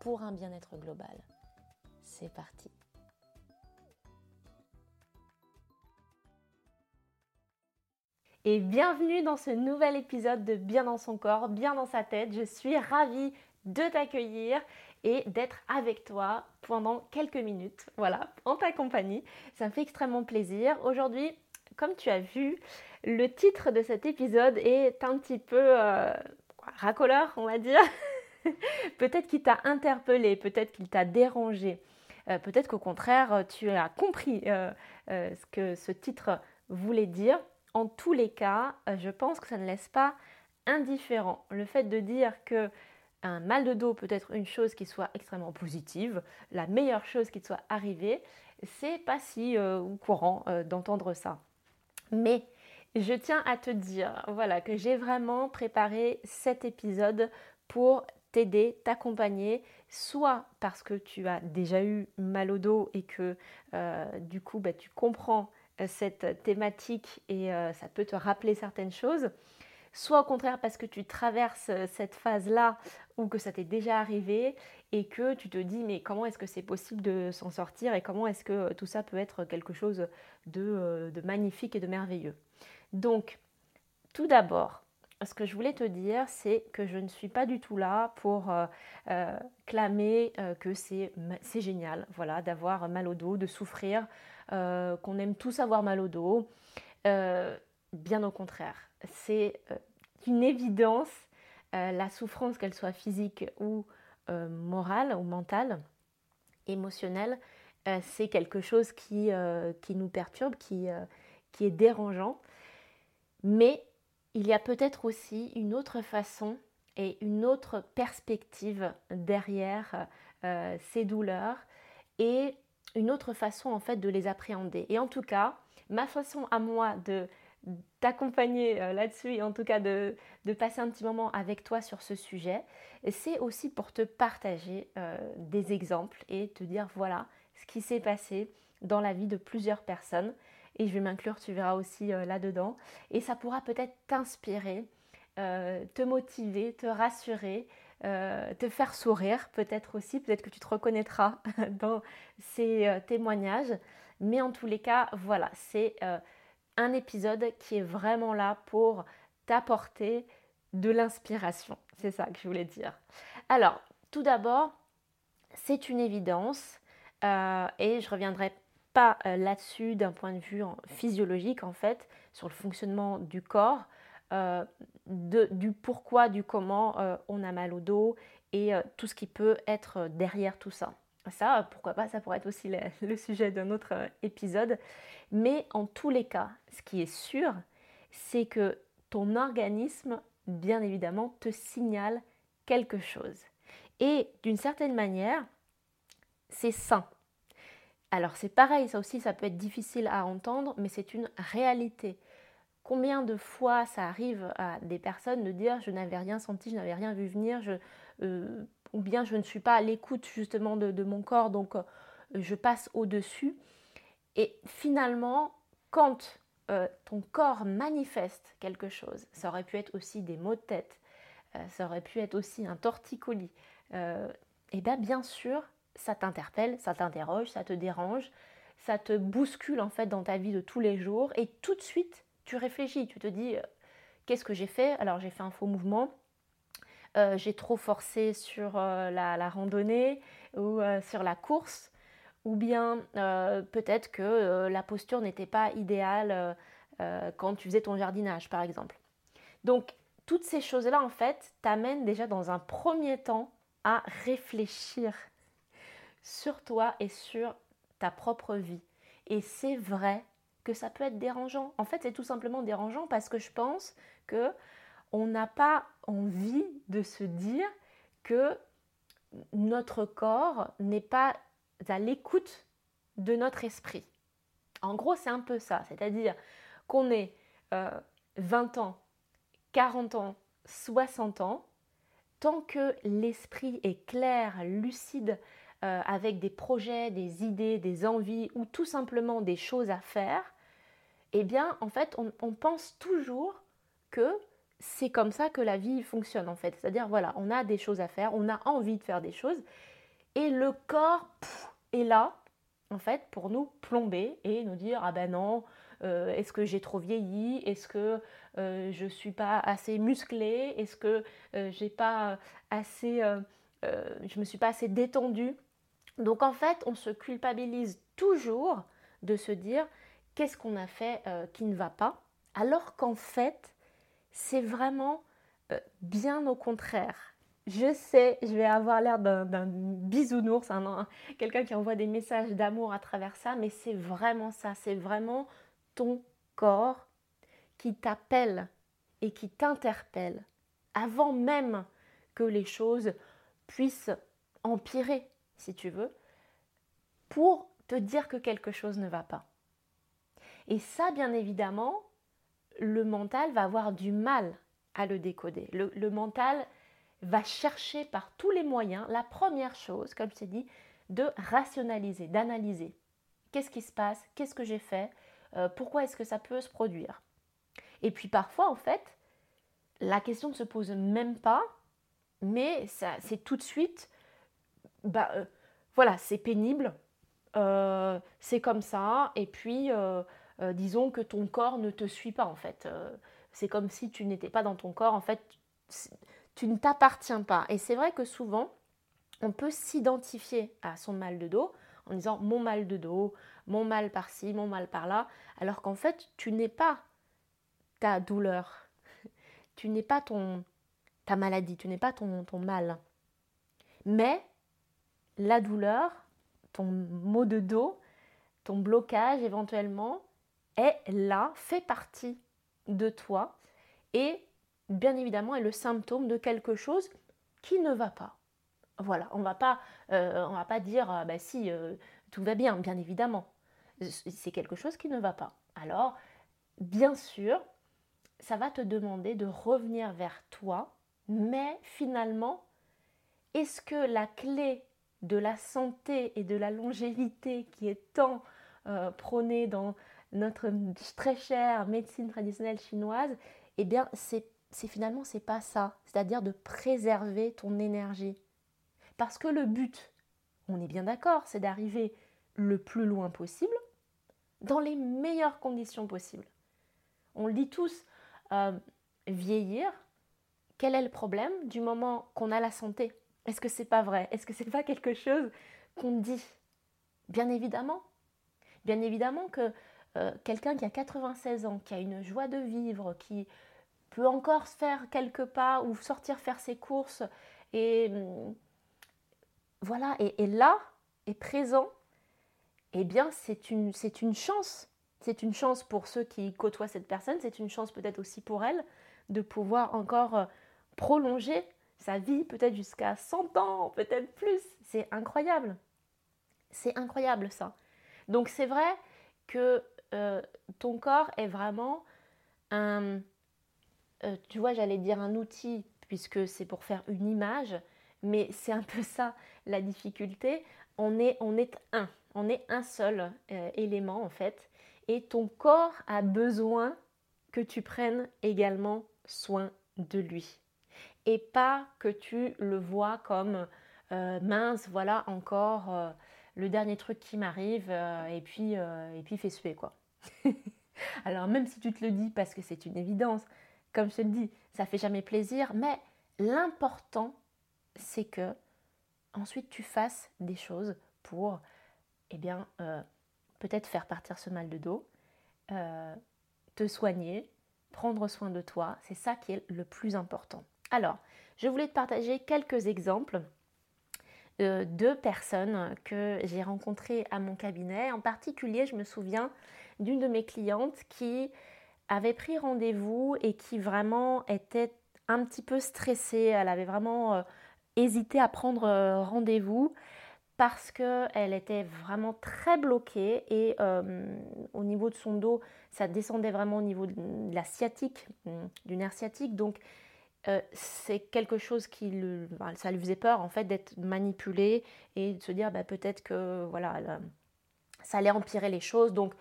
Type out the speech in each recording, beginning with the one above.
pour un bien-être global. C'est parti. Et bienvenue dans ce nouvel épisode de Bien dans son corps, bien dans sa tête. Je suis ravie de t'accueillir et d'être avec toi pendant quelques minutes, voilà, en ta compagnie. Ça me fait extrêmement plaisir. Aujourd'hui, comme tu as vu, le titre de cet épisode est un petit peu euh, racoleur, on va dire. peut-être qu'il t'a interpellé, peut-être qu'il t'a dérangé, euh, peut-être qu'au contraire, tu as compris euh, ce que ce titre voulait dire. En tous les cas, je pense que ça ne laisse pas indifférent. Le fait de dire que un mal de dos peut être une chose qui soit extrêmement positive, la meilleure chose qui te soit arrivée, c'est pas si euh, courant euh, d'entendre ça. Mais je tiens à te dire voilà que j'ai vraiment préparé cet épisode pour t'accompagner, soit parce que tu as déjà eu mal au dos et que euh, du coup bah, tu comprends cette thématique et ça peut te rappeler certaines choses, soit au contraire parce que tu traverses euh, cette phase-là ou que ça t'est déjà arrivé et que tu te dis mais comment est-ce que c'est possible de s'en sortir et comment est-ce que euh, tout ça peut être quelque chose euh, de, magnifique et de merveilleux? Donc, tout d'abord, ce que je voulais te dire, c'est que je ne suis pas du tout là pour clamer que c'est génial, voilà, d'avoir mal au dos, de souffrir, qu'on aime tous avoir mal au dos. bien au contraire c'est euh, une évidence, euh, la souffrance, qu'elle soit physique ou euh, morale ou mentale, émotionnelle, c'est quelque chose qui, qui nous perturbe, qui, qui est dérangeant. Mais il y a peut-être aussi une autre façon et une autre perspective derrière ces douleurs et une autre façon en fait de les appréhender. Et en tout cas, ma façon à moi de t'accompagner euh, là-dessus et en tout cas de, passer un petit moment avec toi sur ce sujet. C'est aussi pour te partager euh, des exemples et te dire voilà ce qui s'est passé dans la vie de plusieurs personnes. Et je vais m'inclure, tu verras aussi euh, là-dedans. Et ça pourra peut-être t'inspirer, te motiver, te rassurer, te faire sourire peut-être aussi. Peut-être que tu te reconnaîtras dans ces témoignages. Mais en tous les cas, voilà, c'est un épisode qui est vraiment là pour t'apporter de l'inspiration. C'est ça que je voulais dire. Alors, tout d'abord, c'est une évidence euh, et je reviendrai pas euh, là-dessus d'un point de vue physiologique en fait, sur le fonctionnement du corps, euh, du pourquoi, du comment on a mal au dos et tout ce qui peut être derrière tout ça. Ça, pourquoi pas, ça pourrait être aussi le, sujet d'un autre euh, épisode. Mais en tous les cas, ce qui est sûr, c'est que ton organisme, bien évidemment, te signale quelque chose. Et d'une certaine manière, c'est sain. Alors c'est pareil, ça aussi, ça peut être difficile à entendre, mais c'est une réalité. Combien de fois ça arrive à des personnes de dire je n'avais rien senti, je n'avais rien vu venir, euh, ou bien je ne suis pas à l'écoute justement de, mon corps, donc euh, je passe au-dessus. Et finalement, quand euh, ton corps manifeste quelque chose, ça aurait pu être aussi des maux de tête, ça aurait pu être aussi un torticolis, et bien bien sûr, ça t'interpelle, ça t'interroge, ça te dérange, ça te bouscule en fait dans ta vie de tous les jours, et tout de suite, tu réfléchis, tu te dis, qu'est-ce que j'ai fait? Alors j'ai fait un faux mouvement, euh, j'ai trop forcé sur euh, la, randonnée ou euh, sur la course, ou bien peut-être que la posture n'était pas idéale quand tu faisais ton jardinage, par exemple. Donc, toutes ces choses-là, en fait, t'amènent déjà dans un premier temps à réfléchir sur toi et sur ta propre vie. Et c'est vrai que ça peut être dérangeant. En fait, c'est tout simplement dérangeant parce que je pense que on n'a pas envie de se dire que notre corps n'est pas à l'écoute de notre esprit. En gros, c'est un peu ça, c'est-à-dire qu'on ait 20 ans, 40 ans, 60 ans, tant que l'esprit est clair, lucide, euh, avec des projets, des idées, des envies ou tout simplement des choses à faire, eh bien, en fait, on, pense toujours que c'est comme ça que la vie fonctionne, en fait. C'est-à-dire, voilà, on a des choses à faire, on a envie de faire des choses, et le corps est là, en fait, pour nous plomber et nous dire, ah ben non, euh, est-ce que j'ai trop vieilli? Est-ce que euh, je ne suis pas assez musclée? Est-ce que euh, j'ai pas assez, je me suis pas assez détendue? Donc en fait, on se culpabilise toujours de se dire qu'est-ce qu'on a fait qui ne va pas, alors qu'en fait, c'est vraiment bien au contraire. Je sais, je vais avoir l'air d'un bisounours, quelqu'un qui envoie des messages d'amour à travers ça, mais c'est vraiment ça, c'est vraiment ton corps qui t'appelle et qui t'interpelle avant même que les choses puissent empirer, si tu veux, pour te dire que quelque chose ne va pas. Et ça, bien évidemment, le mental va avoir du mal à le décoder. Le, mental va chercher par tous les moyens, la première chose, comme je t'ai dit, de rationaliser, d'analyser. Qu'est-ce qui se passe? Qu'est-ce que j'ai fait? Euh, pourquoi est-ce que ça peut se produire? Et puis parfois, en fait, la question ne se pose même pas, mais c'est tout de suite, bah, euh, voilà, c'est pénible, euh, c'est comme ça, et puis disons que ton corps ne te suit pas, en fait. c'est comme si tu n'étais pas dans ton corps, en fait, tu ne t'appartiens pas. Et c'est vrai que souvent, on peut s'identifier à son mal de dos en disant mon mal de dos, mon mal par-ci, mon mal par-là, alors qu'en fait, tu n'es pas ta douleur, tu n'es pas ton, ta maladie, tu n'es pas ton, ton mal. Mais la douleur, ton mot de dos, ton blocage éventuellement, est là, fait partie de toi et bien évidemment est le symptôme de quelque chose qui ne va pas. Voilà, on va pas, euh, va pas dire, ah, bah si, euh, tout va bien, bien évidemment. C'est quelque chose qui ne va pas. Alors, bien sûr, ça va te demander de revenir vers toi, mais finalement, est-ce que la clé de la santé et de la longévité qui est tant euh, prônée dans notre très chère médecine traditionnelle chinoise, eh bien, c'est finalement c'est pas ça, c'est-à-dire de préserver ton énergie. Parce que le but, on est bien d'accord, c'est d'arriver le plus loin possible, dans les meilleures conditions possibles. On le dit tous, euh, vieillir, quel est le problème du moment qu'on a la santé? Est-ce que c'est pas vrai? Est-ce que c'est pas quelque chose qu'on dit? Bien évidemment. Bien évidemment que euh, quelqu'un qui a 96 ans, qui a une joie de vivre, qui peut encore faire quelques pas ou sortir faire ses courses et hum, voilà, et, là, est présent, eh bien, c'est une, c'est une chance. C'est une chance pour ceux qui côtoient cette personne, c'est une chance peut-être aussi pour elle de pouvoir encore euh, prolonger sa vie, peut-être jusqu'à 100 ans, peut-être plus. C'est incroyable. C'est incroyable ça. Donc c'est vrai que euh, ton corps est vraiment un, euh, tu vois, j'allais dire un outil, puisque c'est pour faire une image, mais c'est un peu ça la difficulté. On est, on est un, on est un seul euh, élément en fait. Et ton corps a besoin que tu prennes également soin de lui. Et pas que tu le vois comme euh, mince, voilà encore euh, le dernier truc qui m'arrive et puis et puis fais suer quoi. Alors même si tu te le dis parce que c'est une évidence, comme je te le dis, ça fait jamais plaisir, mais l'important c'est que ensuite tu fasses des choses pour, eh bien, euh, peut-être faire partir ce mal de dos, euh, te soigner, prendre soin de toi. C'est ça qui est le plus important. Alors, je voulais te partager quelques exemples euh, de personnes que j'ai rencontrées à mon cabinet. En particulier, je me souviens d'une de mes clientes qui avait pris rendez-vous et qui vraiment était un petit peu stressée. Elle avait vraiment hésité à prendre rendez-vous parce qu'elle était vraiment très bloquée et au niveau de son dos, ça descendait vraiment au niveau de la sciatique, du nerf sciatique. Donc c'est quelque chose qui ça lui faisait peur en fait d'être manipulée et de se dire bah, peut-être que voilà ça allait empirer les choses. Donc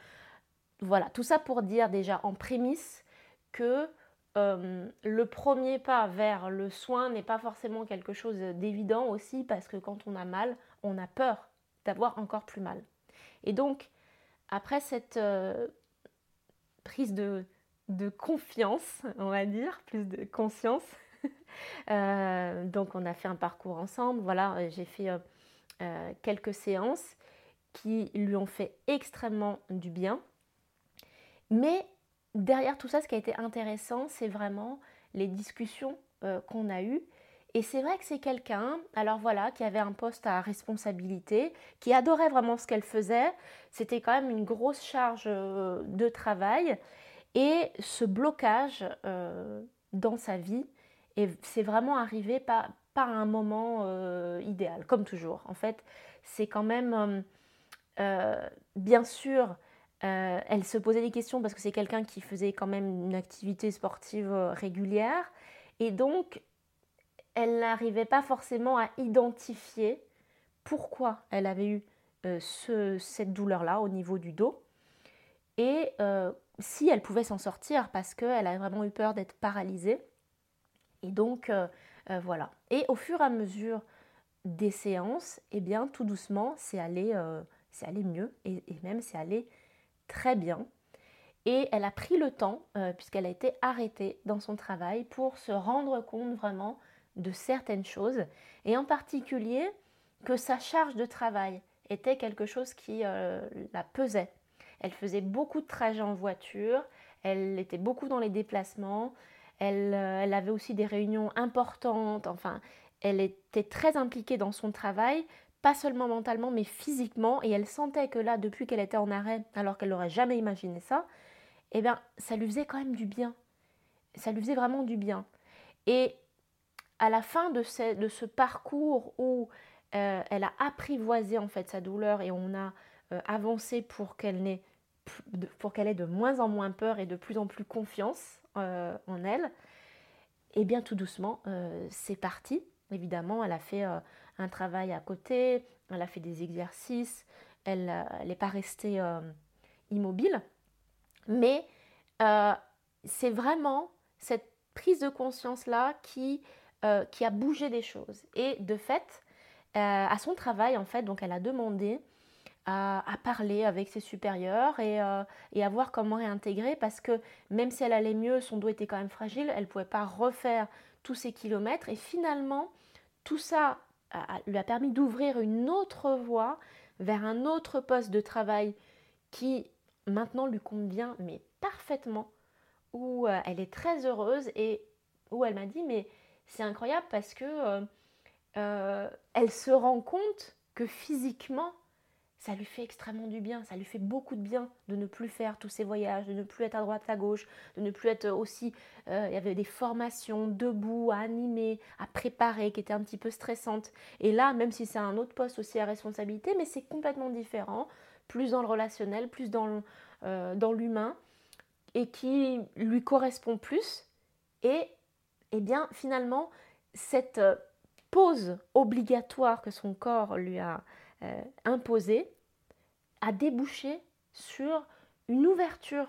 voilà, tout ça pour dire déjà en prémisse que le premier pas vers le soin n'est pas forcément quelque chose d'évident aussi parce que quand on a mal, on a peur d'avoir encore plus mal. Et donc, après cette prise de, de, confiance, on va dire, plus de conscience, donc on a fait un parcours ensemble, voilà, j'ai fait quelques séances qui lui ont fait extrêmement du bien. Mais derrière tout ça, ce qui a été intéressant, c'est vraiment les discussions euh, qu'on a eues. Et c'est vrai que c'est quelqu'un, alors voilà, qui avait un poste à responsabilité, qui adorait vraiment ce qu'elle faisait. C'était quand même une grosse charge euh, de travail. Et ce blocage euh, dans sa vie, c'est vraiment arrivé par, par un moment idéal, comme toujours. En fait, c'est quand même, bien sûr, euh, elle se posait des questions parce que c'est quelqu'un qui faisait quand même une activité sportive euh, régulière. Et donc, elle n'arrivait pas forcément à identifier pourquoi elle avait eu euh, cette douleur-là au niveau du dos. Et si elle pouvait s'en sortir parce qu'elle a vraiment eu peur d'être paralysée. Et donc, voilà. Et au fur et à mesure des séances, eh bien, tout doucement, c'est allé, allé mieux et, et même c'est allé très bien. Et elle a pris le temps, euh, puisqu'elle a été arrêtée dans son travail, pour se rendre compte vraiment de certaines choses, et en particulier que sa charge de travail était quelque chose qui euh, la pesait. Elle faisait beaucoup de trajets en voiture, elle était beaucoup dans les déplacements, elle, euh, elle avait aussi des réunions importantes, enfin, elle était très impliquée dans son travail, pas seulement mentalement, mais physiquement, et elle sentait que là, depuis qu'elle était en arrêt, alors qu'elle n'aurait jamais imaginé ça, eh bien, ça lui faisait quand même du bien. Ça lui faisait vraiment du bien. Et à la fin de ce, parcours où euh, elle a apprivoisé en fait sa douleur et on a euh, avancé pour qu'elle ait, pour qu'elle ait de moins en moins peur et de plus en plus confiance euh, en elle, et eh bien tout doucement, c'est parti. Évidemment, elle a fait un travail à côté, elle a fait des exercices, elle n'est pas restée euh, immobile. Mais euh, c'est vraiment cette prise de conscience-là qui, euh, qui a bougé des choses. Et de fait, à son travail, en fait, donc elle a demandé à, parler avec ses supérieurs et, et, à voir comment réintégrer parce que même si elle allait mieux, son dos était quand même fragile, elle ne pouvait pas refaire tous ces kilomètres. Et finalement, tout ça lui a permis d'ouvrir une autre voie vers un autre poste de travail qui maintenant lui convient mais parfaitement, où euh, elle est très heureuse et où elle m'a dit mais c'est incroyable parce que euh, euh, elle se rend compte que physiquement ça lui fait extrêmement du bien, ça lui fait beaucoup de bien de ne plus faire tous ces voyages, de ne plus être à droite, à gauche, de ne plus être aussi... Euh, il y avait des formations debout, à animer, à préparer, qui étaient un petit peu stressantes. Et là, même si c'est un autre poste aussi à responsabilité, mais c'est complètement différent, plus dans le relationnel, plus dans, euh, l'humain, et qui lui correspond plus. Et, eh bien, finalement, cette euh, pause obligatoire que son corps lui a euh, imposé a débouché sur une ouverture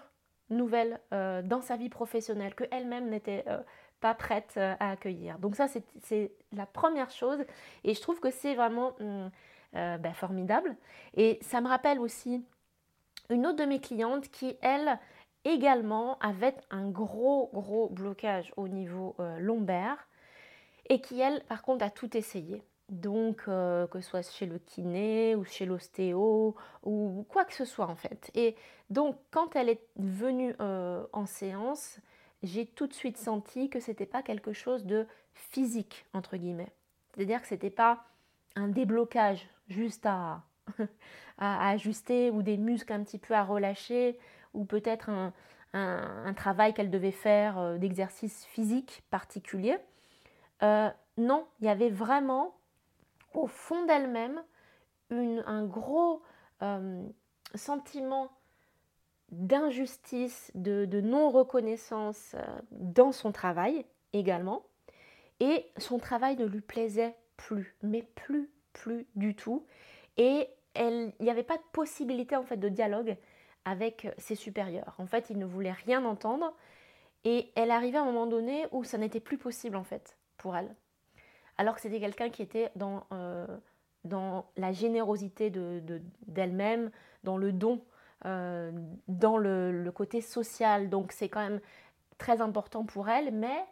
nouvelle euh, dans sa vie professionnelle que elle-même n'était euh, pas prête à accueillir. Donc ça, c'est la première chose et je trouve que c'est vraiment hum, ben, formidable. Et ça me rappelle aussi une autre de mes clientes qui, elle, également avait un gros, gros blocage au niveau lombaire et qui, elle, par contre, a tout essayé. Donc, euh, que ce soit chez le kiné ou chez l'ostéo ou quoi que ce soit en fait. Et donc, quand elle est venue euh, en séance, j'ai tout de suite senti que c'était pas quelque chose de physique, entre guillemets. C'est-à-dire que c'était pas un déblocage juste à, ajuster ou des muscles un petit peu à relâcher ou peut-être un, un, travail qu'elle devait faire euh, d'exercice physique particulier non, il y avait vraiment au fond d'elle-même un gros euh, sentiment d'injustice, de, non-reconnaissance euh, dans son travail également. Et son travail ne lui plaisait plus, mais plus, plus du tout. Et il n'y avait pas de possibilité en fait de dialogue avec ses supérieurs. En fait, il ne voulait rien entendre. Et elle arrivait à un moment donné où ça n'était plus possible en fait pour elle. Alors que c'était quelqu'un qui était dans, euh, dans la générosité d'elle-même, de, dans le don, euh, dans le, côté social. Donc c'est quand même très important pour elle, mais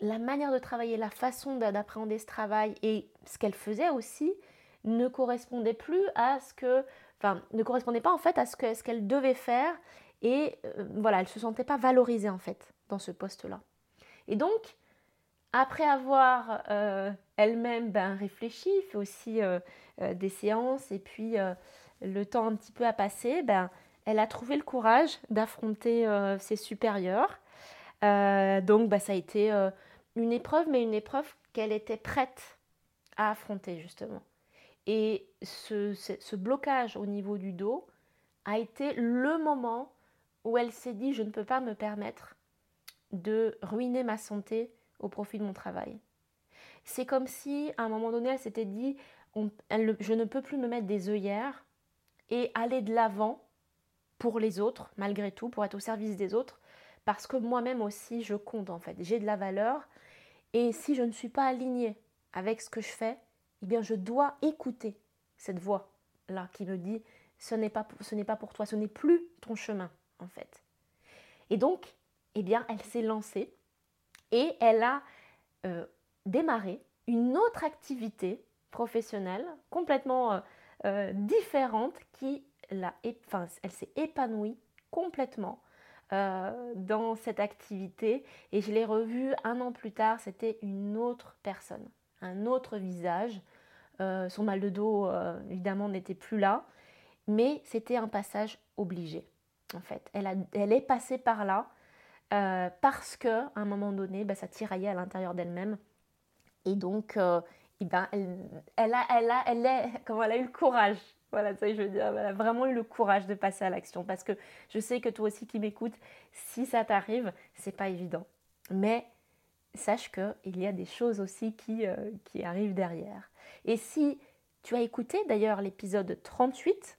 la manière de travailler, la façon d'appréhender ce travail et ce qu'elle faisait aussi ne correspondait plus à ce que, enfin, ne correspondait pas en fait à ce qu'elle ce devait faire et euh, voilà, elle se sentait pas valorisée en fait dans ce poste-là. Et donc, après avoir euh, elle-même ben, réfléchi, fait aussi euh, des séances et puis le temps un petit peu a passé, ben, elle a trouvé le courage d'affronter ses supérieurs. donc, ben, ça a été une épreuve, mais une épreuve qu'elle était prête à affronter justement. Et ce, blocage au niveau du dos a été le moment où elle s'est dit je ne peux pas me permettre de ruiner ma santé au profit de mon travail. C'est comme si à un moment donné elle s'était dit je ne peux plus me mettre des œillères et aller de l'avant pour les autres malgré tout, pour être au service des autres, parce que moi-même aussi je compte en fait, j'ai de la valeur et si je ne suis pas alignée avec ce que je fais, eh bien je dois écouter cette voix-là qui me dit ce n'est pas, pas pour toi, ce n'est plus ton chemin en fait. Et donc, eh bien, elle s'est lancée et elle a euh, démarré une autre activité professionnelle complètement euh, euh, différente qui l'a, enfin, elle s'est épanouie complètement dans cette activité et je l'ai revue un an plus tard, c'était une autre personne un autre visage. Son mal de dos, évidemment, n'était plus là, mais c'était un passage obligé, en fait. Elle, elle est passée par là euh, parce que, à un moment donné, bah, ça tiraillait à l'intérieur d'elle-même. Et donc, eh ben, elle, a, elle, a, elle, est, comment elle a eu le courage voilà, ça je veux dire, elle a vraiment eu le courage de passer à l'action parce que je sais que toi aussi qui m'écoutes, si ça t'arrive, c'est pas évident. Mais sache qu'il y a des choses aussi qui, euh, qui, arrivent derrière. Et si tu as écouté d'ailleurs l'épisode 38,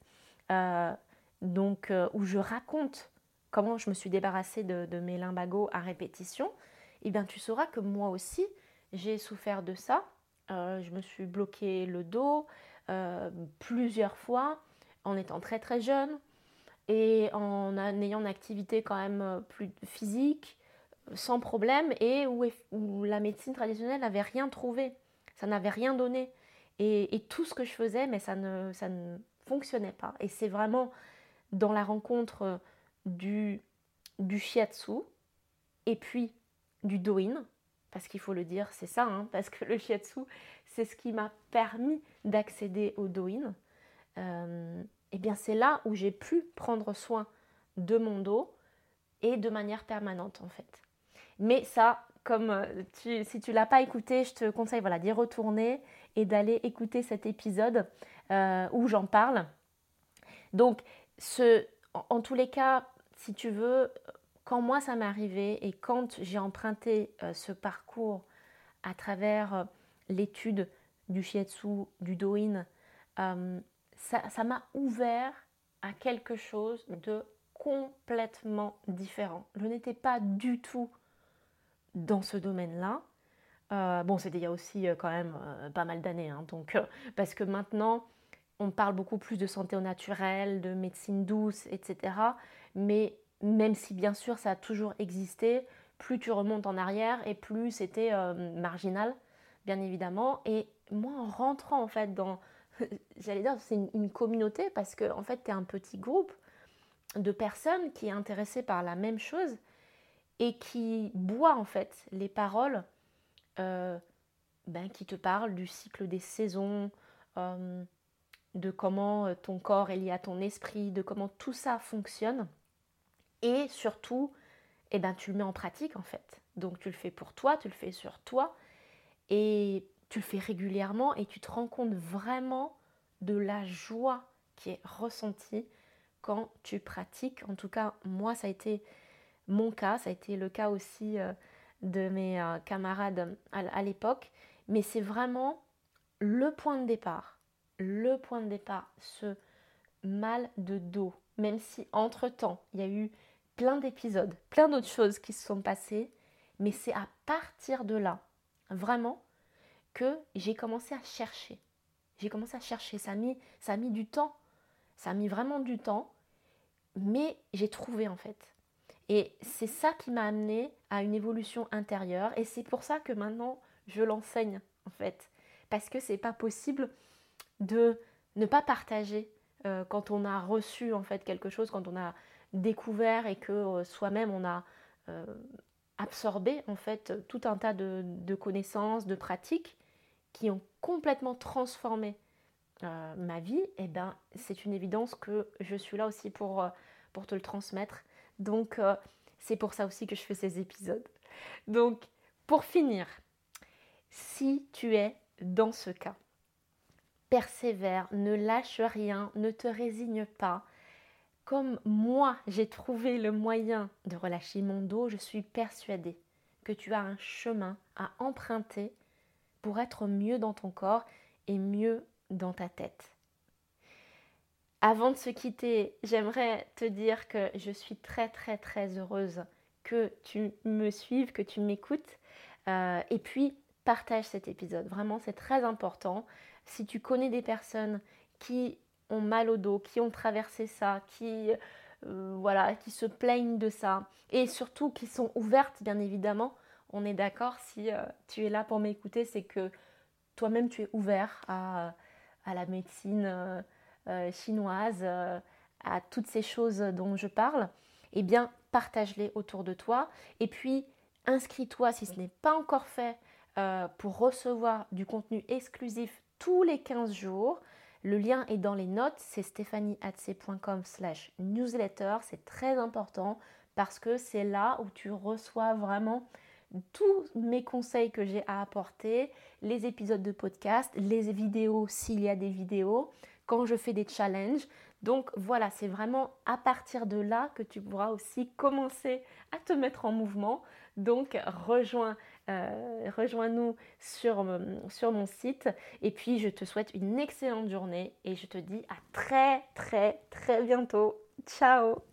euh, donc, euh, où je raconte comment je me suis débarrassée de, mes limbagos à répétition, eh bien tu sauras que moi aussi, j'ai souffert de ça. je me suis bloqué le dos plusieurs fois en étant très très jeune et en ayant une activité quand même plus physique sans problème et où, la médecine traditionnelle n'avait rien trouvé, ça n'avait rien donné. Et, tout ce que je faisais, mais ça ne, ça ne fonctionnait pas. Et c'est vraiment dans la rencontre du, du shiatsu et puis du doin, parce qu'il faut le dire, c'est ça, hein, parce que le shiatsu, c'est ce qui m'a permis d'accéder au doin. Euh, et bien c'est là où j'ai pu prendre soin de mon dos et de manière permanente en fait. Mais ça, comme euh, si tu l'as pas écouté, je te conseille voilà, d'y retourner et d'aller écouter cet épisode euh, où j'en parle. Donc, ce, en, tous les cas, si tu veux, quand moi ça m'est arrivé et quand j'ai emprunté euh, ce parcours à travers l'étude du shiatsu, du doin, ça m'a ouvert à quelque chose de complètement différent. Je n'étais pas du tout dans ce domaine-là. Euh, bon, c'était il y a aussi euh, quand même euh, pas mal d'années, hein, donc parce que maintenant on parle beaucoup plus de santé au naturel, de médecine douce, etc. Mais même si bien sûr ça a toujours existé, plus tu remontes en arrière et plus c'était marginal, bien évidemment. Et moi, en rentrant en fait dans, j'allais dire, c'est une, communauté parce que en fait, tu es un petit groupe de personnes qui est intéressées par la même chose et qui boit en fait les paroles euh, ben, qui te parlent du cycle des saisons, euh, de comment euh, ton corps est lié à ton esprit, de comment tout ça fonctionne. Et surtout, eh ben, tu le mets en pratique en fait. Donc tu le fais pour toi, tu le fais sur toi. Et tu le fais régulièrement et tu te rends compte vraiment de la joie qui est ressentie quand tu pratiques. En tout cas, moi, ça a été mon cas, ça a été le cas aussi euh, de mes euh, camarades à l'époque. Mais c'est vraiment le point de départ. Le point de départ, ce mal de dos. Même si entre-temps, il y a eu plein d'épisodes, plein d'autres choses qui se sont passées. Mais c'est à partir de là, vraiment, que j'ai commencé à chercher. J'ai commencé à chercher. Ça a, mis, ça mis du temps. Ça a mis vraiment du temps. Mais j'ai trouvé en fait. Et c'est ça qui m'a amené à une évolution intérieure. Et c'est pour ça que maintenant, je l'enseigne en fait. Parce que c'est pas possible de ne pas partager euh, quand on a reçu en fait quelque chose, quand on a découvert et que euh, soi-même on a euh, absorbé en fait tout un tas de, connaissances, de pratiques qui ont complètement transformé ma vie, et eh ben c'est une évidence que je suis là aussi pour, pour te le transmettre. Donc c'est pour ça aussi que je fais ces épisodes. Donc pour finir, si tu es dans ce cas, persévère, ne lâche rien, ne te résigne pas. Comme moi, j'ai trouvé le moyen de relâcher mon dos, je suis persuadée que tu as un chemin à emprunter pour être mieux dans ton corps et mieux dans ta tête. Avant de se quitter, j'aimerais te dire que je suis très très très heureuse que tu me suives, que tu m'écoutes. Euh, et puis, partage cet épisode. Vraiment, c'est très important. Si tu connais des personnes qui ont mal au dos, qui ont traversé ça, qui, euh, voilà, qui se plaignent de ça, et surtout qui sont ouvertes, bien évidemment, on est d'accord, si euh, tu es là pour m'écouter, c'est que toi-même tu es ouvert à, la médecine euh, chinoise, à toutes ces choses dont je parle, eh bien partage-les autour de toi. Et puis inscris-toi si ce n'est pas encore fait pour recevoir du contenu exclusif tous les 15 jours. Le lien est dans les notes, c'est stéphaniehatc.com slash newsletter. C'est très important parce que c'est là où tu reçois vraiment tous mes conseils que j'ai à apporter, les épisodes de podcast, les vidéos s'il y a des vidéos, quand je fais des challenges. Donc voilà, c'est vraiment à partir de là que tu pourras aussi commencer à te mettre en mouvement. Donc rejoins euh, rejoins-nous sur, sur mon site. Et puis, je te souhaite une excellente journée et je te dis à très, très, très bientôt. Ciao